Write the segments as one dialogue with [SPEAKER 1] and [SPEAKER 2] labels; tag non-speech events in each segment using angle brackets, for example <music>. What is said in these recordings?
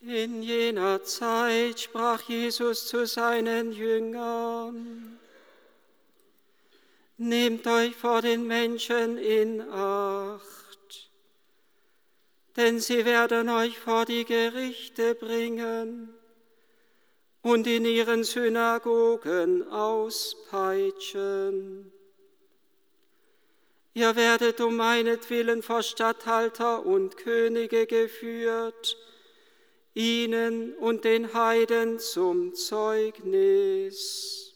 [SPEAKER 1] In jener Zeit sprach Jesus zu seinen Jüngern, Nehmt euch vor den Menschen in Acht, denn sie werden euch vor die Gerichte bringen und in ihren Synagogen auspeitschen. Ihr werdet um meinetwillen vor Statthalter und Könige geführt, ihnen und den Heiden zum Zeugnis.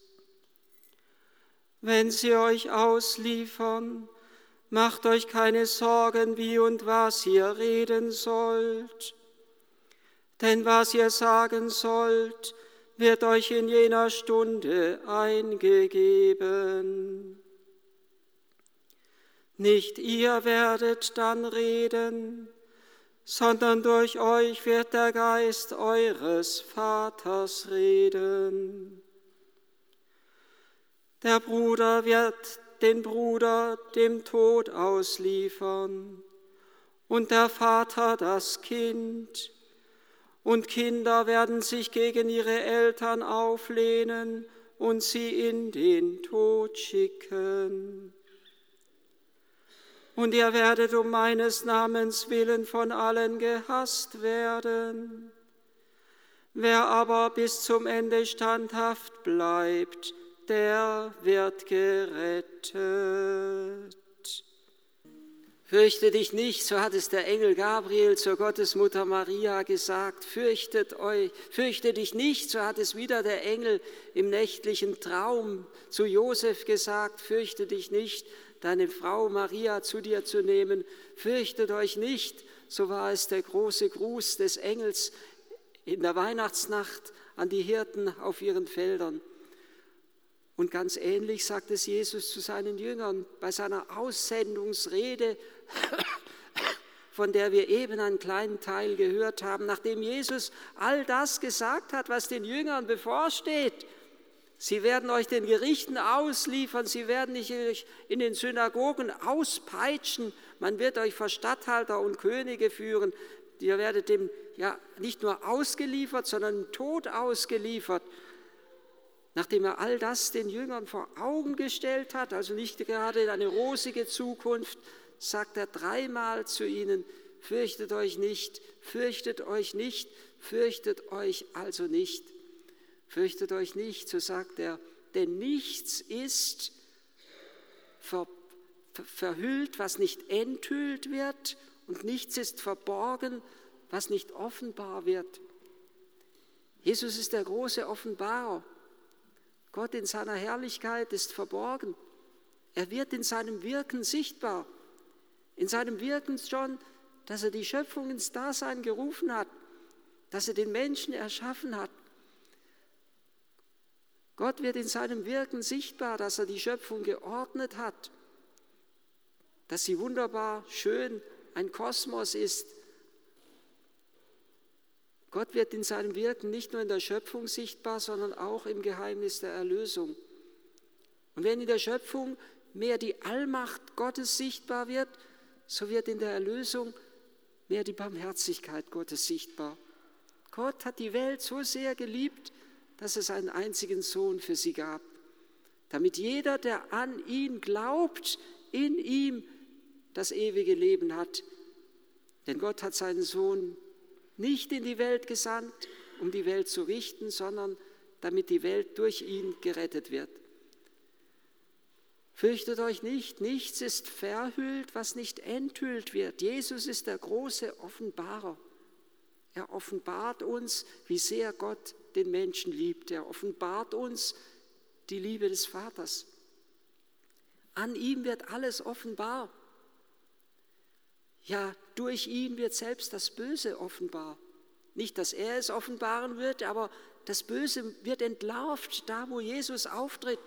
[SPEAKER 1] Wenn sie euch ausliefern, macht euch keine Sorgen, wie und was ihr reden sollt. Denn was ihr sagen sollt, wird euch in jener Stunde eingegeben. Nicht ihr werdet dann reden, sondern durch euch wird der Geist eures Vaters reden. Der Bruder wird den Bruder dem Tod ausliefern und der Vater das Kind. Und Kinder werden sich gegen ihre Eltern auflehnen und sie in den Tod schicken und ihr werdet um meines Namens willen von allen gehasst werden. Wer aber bis zum Ende standhaft bleibt, der wird gerettet. Fürchte dich nicht, so hat es der Engel Gabriel zur Gottesmutter Maria gesagt. Fürchtet euch, fürchte dich nicht, so hat es wieder der Engel im nächtlichen Traum zu Josef gesagt. Fürchte dich nicht, deine Frau Maria zu dir zu nehmen. Fürchtet euch nicht, so war es der große Gruß des Engels in der Weihnachtsnacht an die Hirten auf ihren Feldern. Und ganz ähnlich sagt es Jesus zu seinen Jüngern bei seiner Aussendungsrede, <coughs> von der wir eben einen kleinen Teil gehört haben, nachdem Jesus all das gesagt hat, was den Jüngern bevorsteht Sie werden euch den Gerichten ausliefern, sie werden euch in den Synagogen auspeitschen, man wird euch vor Statthalter und Könige führen. Ihr werdet dem ja nicht nur ausgeliefert, sondern Tod ausgeliefert. Nachdem er all das den Jüngern vor Augen gestellt hat, also nicht gerade in eine rosige Zukunft, sagt er dreimal zu ihnen, fürchtet euch nicht, fürchtet euch nicht, fürchtet euch also nicht. Fürchtet euch nicht, so sagt er, denn nichts ist ver, ver, verhüllt, was nicht enthüllt wird, und nichts ist verborgen, was nicht offenbar wird. Jesus ist der große Offenbarer. Gott in seiner Herrlichkeit ist verborgen. Er wird in seinem Wirken sichtbar. In seinem Wirken schon, dass er die Schöpfung ins Dasein gerufen hat, dass er den Menschen erschaffen hat, Gott wird in seinem Wirken sichtbar, dass er die Schöpfung geordnet hat, dass sie wunderbar, schön, ein Kosmos ist. Gott wird in seinem Wirken nicht nur in der Schöpfung sichtbar, sondern auch im Geheimnis der Erlösung. Und wenn in der Schöpfung mehr die Allmacht Gottes sichtbar wird, so wird in der Erlösung mehr die Barmherzigkeit Gottes sichtbar. Gott hat die Welt so sehr geliebt, dass es einen einzigen Sohn für sie gab, damit jeder, der an ihn glaubt, in ihm das ewige Leben hat. Denn Gott hat seinen Sohn nicht in die Welt gesandt, um die Welt zu richten, sondern damit die Welt durch ihn gerettet wird. Fürchtet euch nicht, nichts ist verhüllt, was nicht enthüllt wird. Jesus ist der große Offenbarer. Er offenbart uns, wie sehr Gott den Menschen liebt. Er offenbart uns die Liebe des Vaters. An ihm wird alles offenbar. Ja, durch ihn wird selbst das Böse offenbar. Nicht, dass er es offenbaren wird, aber das Böse wird entlarvt, da wo Jesus auftritt.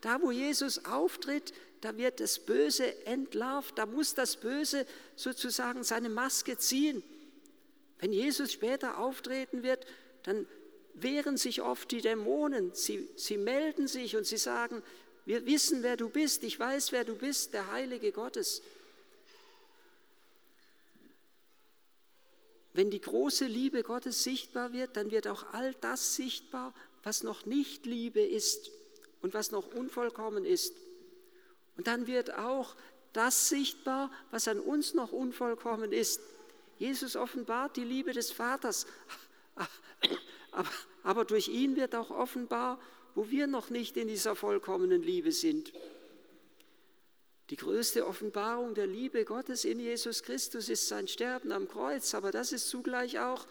[SPEAKER 1] Da wo Jesus auftritt, da wird das Böse entlarvt, da muss das Böse sozusagen seine Maske ziehen. Wenn Jesus später auftreten wird, dann wehren sich oft die Dämonen. Sie, sie melden sich und sie sagen, wir wissen, wer du bist, ich weiß, wer du bist, der Heilige Gottes. wenn die große Liebe Gottes sichtbar wird, dann wird auch all das sichtbar, was noch nicht Liebe ist und was noch unvollkommen ist. Und dann wird auch das sichtbar, was an uns noch unvollkommen ist. Jesus offenbart die Liebe des Vaters, aber, aber durch ihn wird auch offenbar, wo wir noch nicht in dieser vollkommenen Liebe sind. Die größte Offenbarung der Liebe Gottes in Jesus Christus ist sein Sterben am Kreuz, aber das ist zugleich auch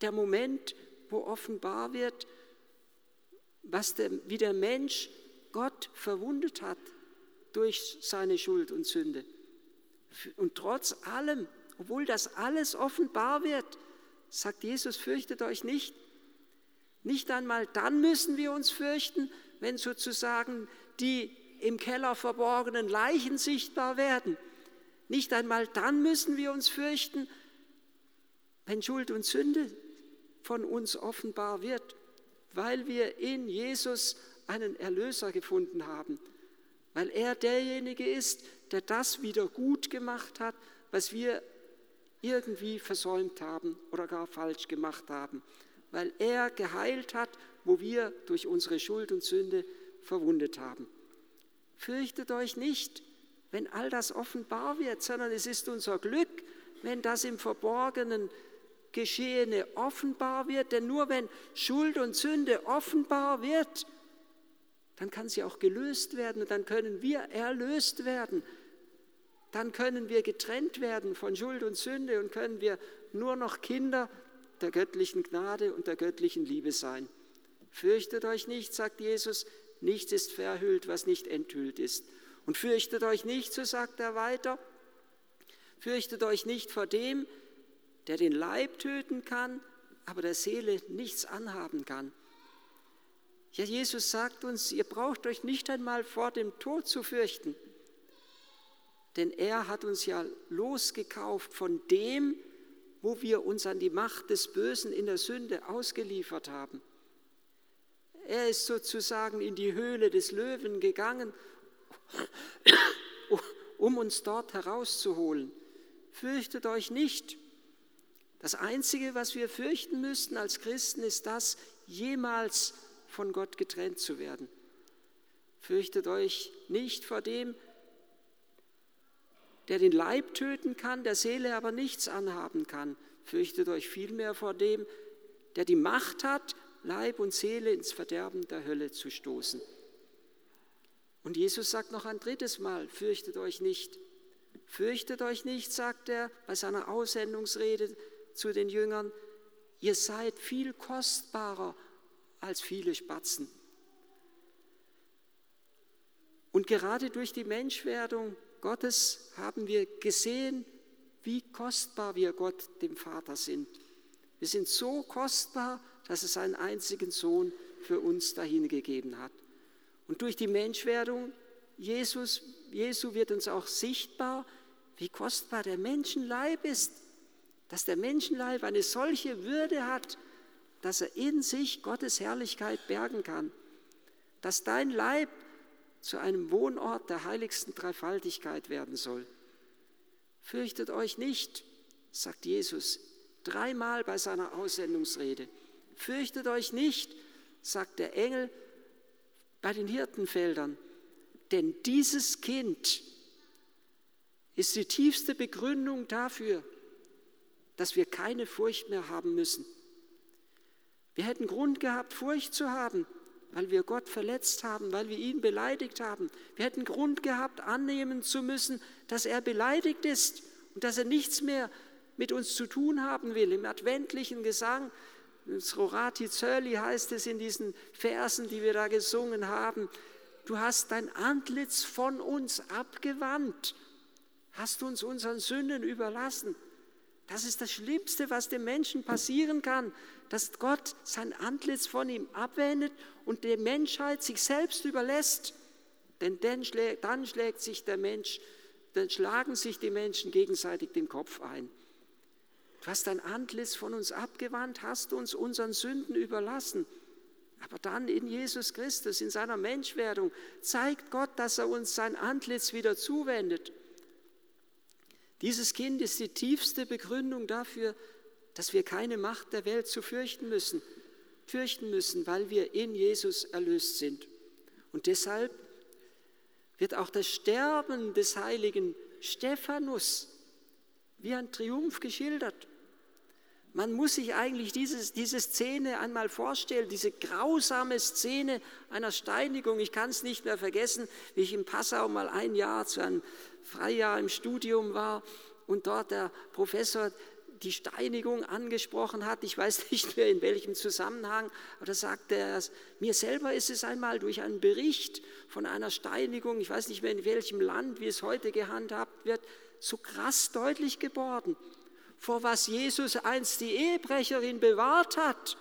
[SPEAKER 1] der Moment, wo offenbar wird, was der, wie der Mensch Gott verwundet hat durch seine Schuld und Sünde. Und trotz allem, obwohl das alles offenbar wird, sagt Jesus, fürchtet euch nicht. Nicht einmal dann müssen wir uns fürchten, wenn sozusagen die im Keller verborgenen Leichen sichtbar werden. Nicht einmal dann müssen wir uns fürchten, wenn Schuld und Sünde von uns offenbar wird, weil wir in Jesus einen Erlöser gefunden haben, weil er derjenige ist, der das wieder gut gemacht hat, was wir irgendwie versäumt haben oder gar falsch gemacht haben, weil er geheilt hat, wo wir durch unsere Schuld und Sünde verwundet haben. Fürchtet euch nicht, wenn all das offenbar wird, sondern es ist unser Glück, wenn das im Verborgenen Geschehene offenbar wird. Denn nur wenn Schuld und Sünde offenbar wird, dann kann sie auch gelöst werden und dann können wir erlöst werden. Dann können wir getrennt werden von Schuld und Sünde und können wir nur noch Kinder der göttlichen Gnade und der göttlichen Liebe sein. Fürchtet euch nicht, sagt Jesus, nichts ist verhüllt, was nicht enthüllt ist. Und fürchtet euch nicht, so sagt er weiter, fürchtet euch nicht vor dem, der den Leib töten kann, aber der Seele nichts anhaben kann. Ja, Jesus sagt uns, ihr braucht euch nicht einmal vor dem Tod zu fürchten, denn er hat uns ja losgekauft von dem, wo wir uns an die Macht des Bösen in der Sünde ausgeliefert haben. Er ist sozusagen in die Höhle des Löwen gegangen, um uns dort herauszuholen. Fürchtet euch nicht. Das Einzige, was wir fürchten müssten als Christen, ist das, jemals von Gott getrennt zu werden. Fürchtet euch nicht vor dem, der den Leib töten kann, der Seele aber nichts anhaben kann. Fürchtet euch vielmehr vor dem, der die Macht hat, Leib und Seele ins Verderben der Hölle zu stoßen. Und Jesus sagt noch ein drittes Mal, fürchtet euch nicht. Fürchtet euch nicht, sagt er bei seiner Aussendungsrede zu den Jüngern, ihr seid viel kostbarer als viele Spatzen. Und gerade durch die Menschwerdung Gottes haben wir gesehen, wie kostbar wir Gott, dem Vater, sind. Wir sind so kostbar, dass es einen einzigen Sohn für uns dahingegeben hat. Und durch die Menschwerdung Jesus, Jesu wird uns auch sichtbar, wie kostbar der Menschenleib ist, dass der Menschenleib eine solche Würde hat, dass er in sich Gottes Herrlichkeit bergen kann, dass dein Leib zu einem Wohnort der heiligsten Dreifaltigkeit werden soll. Fürchtet euch nicht, sagt Jesus dreimal bei seiner Aussendungsrede. Fürchtet euch nicht, sagt der Engel bei den Hirtenfeldern, denn dieses Kind ist die tiefste Begründung dafür, dass wir keine Furcht mehr haben müssen. Wir hätten Grund gehabt, Furcht zu haben, weil wir Gott verletzt haben, weil wir ihn beleidigt haben. Wir hätten Grund gehabt, annehmen zu müssen, dass er beleidigt ist und dass er nichts mehr mit uns zu tun haben will. Im adventlichen Gesang Srorati Zöli heißt es in diesen Versen, die wir da gesungen haben, du hast dein Antlitz von uns abgewandt, hast uns unseren Sünden überlassen. Das ist das Schlimmste, was dem Menschen passieren kann, dass Gott sein Antlitz von ihm abwendet und der Menschheit sich selbst überlässt. Denn dann schlägt, dann schlägt sich der Mensch, dann schlagen sich die Menschen gegenseitig den Kopf ein. Du hast dein Antlitz von uns abgewandt, hast uns unseren Sünden überlassen. Aber dann in Jesus Christus, in seiner Menschwerdung, zeigt Gott, dass er uns sein Antlitz wieder zuwendet. Dieses Kind ist die tiefste Begründung dafür, dass wir keine Macht der Welt zu fürchten müssen, fürchten müssen, weil wir in Jesus erlöst sind. Und deshalb wird auch das Sterben des heiligen Stephanus wie ein Triumph geschildert. Man muss sich eigentlich dieses, diese Szene einmal vorstellen, diese grausame Szene einer Steinigung. Ich kann es nicht mehr vergessen, wie ich in Passau mal ein Jahr zu einem Freijahr im Studium war und dort der Professor die Steinigung angesprochen hat. Ich weiß <laughs> nicht mehr in welchem Zusammenhang, aber da sagte er, mir selber ist es einmal durch einen Bericht von einer Steinigung, ich weiß nicht mehr in welchem Land, wie es heute gehandhabt wird, so krass deutlich geworden, vor was Jesus einst die Ehebrecherin bewahrt hat.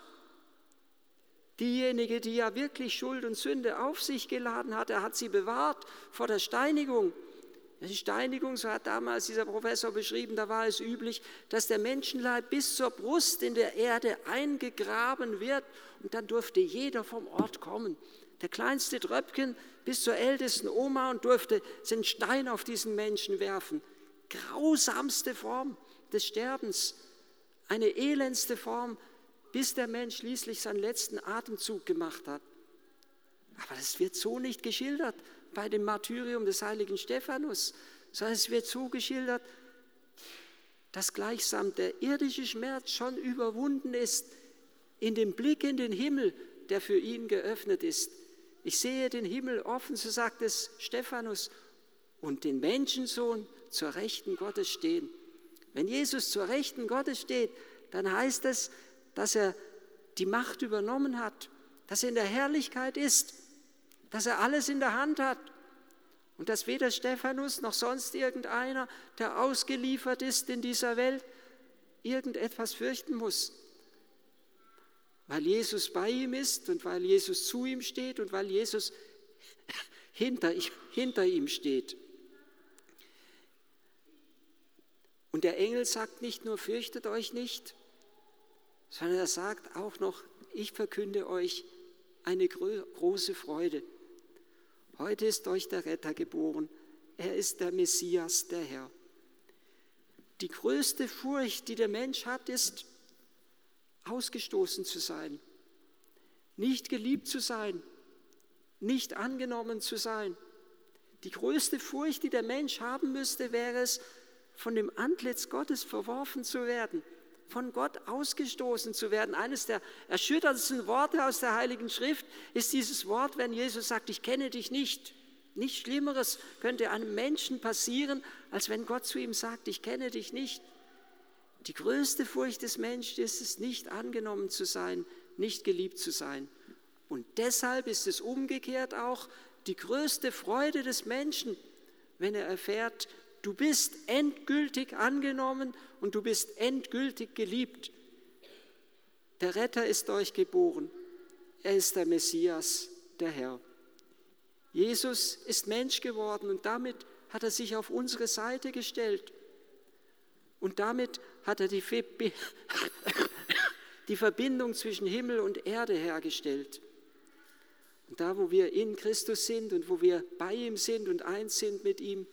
[SPEAKER 1] Diejenige, die ja wirklich Schuld und Sünde auf sich geladen hat, er hat sie bewahrt vor der Steinigung. Die Steinigung, so hat damals dieser Professor beschrieben, da war es üblich, dass der Menschenleib bis zur Brust in der Erde eingegraben wird und dann durfte jeder vom Ort kommen. Der kleinste Tröpfchen bis zur ältesten Oma und durfte den Stein auf diesen Menschen werfen. Grausamste Form des Sterbens, eine elendste Form, bis der Mensch schließlich seinen letzten Atemzug gemacht hat. Aber das wird so nicht geschildert bei dem Martyrium des heiligen Stephanus, sondern es wird so geschildert, dass gleichsam der irdische Schmerz schon überwunden ist in dem Blick in den Himmel, der für ihn geöffnet ist. Ich sehe den Himmel offen, so sagt es Stephanus, und den Menschensohn zur Rechten Gottes stehen. Wenn Jesus zur Rechten Gottes steht, dann heißt es, dass er die Macht übernommen hat, dass er in der Herrlichkeit ist dass er alles in der Hand hat und dass weder Stephanus noch sonst irgendeiner, der ausgeliefert ist in dieser Welt, irgendetwas fürchten muss. Weil Jesus bei ihm ist und weil Jesus zu ihm steht und weil Jesus hinter, <laughs> hinter ihm steht. Und der Engel sagt nicht nur, fürchtet euch nicht, sondern er sagt auch noch, ich verkünde euch eine große Freude. Heute ist euch der Retter geboren. Er ist der Messias, der Herr. Die größte Furcht, die der Mensch hat, ist, ausgestoßen zu sein, nicht geliebt zu sein, nicht angenommen zu sein. Die größte Furcht, die der Mensch haben müsste, wäre es, von dem Antlitz Gottes verworfen zu werden von Gott ausgestoßen zu werden. Eines der erschütterndsten Worte aus der Heiligen Schrift ist dieses Wort, wenn Jesus sagt, ich kenne dich nicht. Nichts Schlimmeres könnte einem Menschen passieren, als wenn Gott zu ihm sagt, ich kenne dich nicht. Die größte Furcht des Menschen ist es, nicht angenommen zu sein, nicht geliebt zu sein. Und deshalb ist es umgekehrt auch die größte Freude des Menschen, wenn er erfährt, du bist endgültig angenommen und du bist endgültig geliebt. Der Retter ist euch geboren. Er ist der Messias, der Herr. Jesus ist Mensch geworden und damit hat er sich auf unsere Seite gestellt. Und damit hat er die, die Verbindung zwischen Himmel und Erde hergestellt. Und da, wo wir in Christus sind und wo wir bei ihm sind und eins sind mit ihm,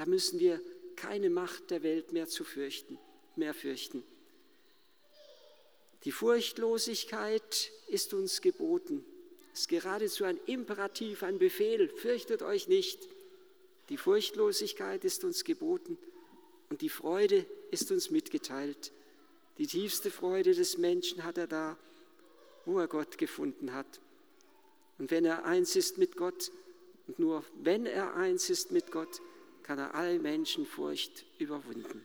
[SPEAKER 1] da müssen wir keine Macht der Welt mehr zu fürchten, mehr fürchten. Die Furchtlosigkeit ist uns geboten. Es ist geradezu ein Imperativ, ein Befehl. Fürchtet euch nicht. Die Furchtlosigkeit ist uns geboten und die Freude ist uns mitgeteilt. Die tiefste Freude des Menschen hat er da, wo er Gott gefunden hat. Und wenn er eins ist mit Gott, und nur wenn er eins ist mit Gott, kann er all Menschenfurcht überwinden.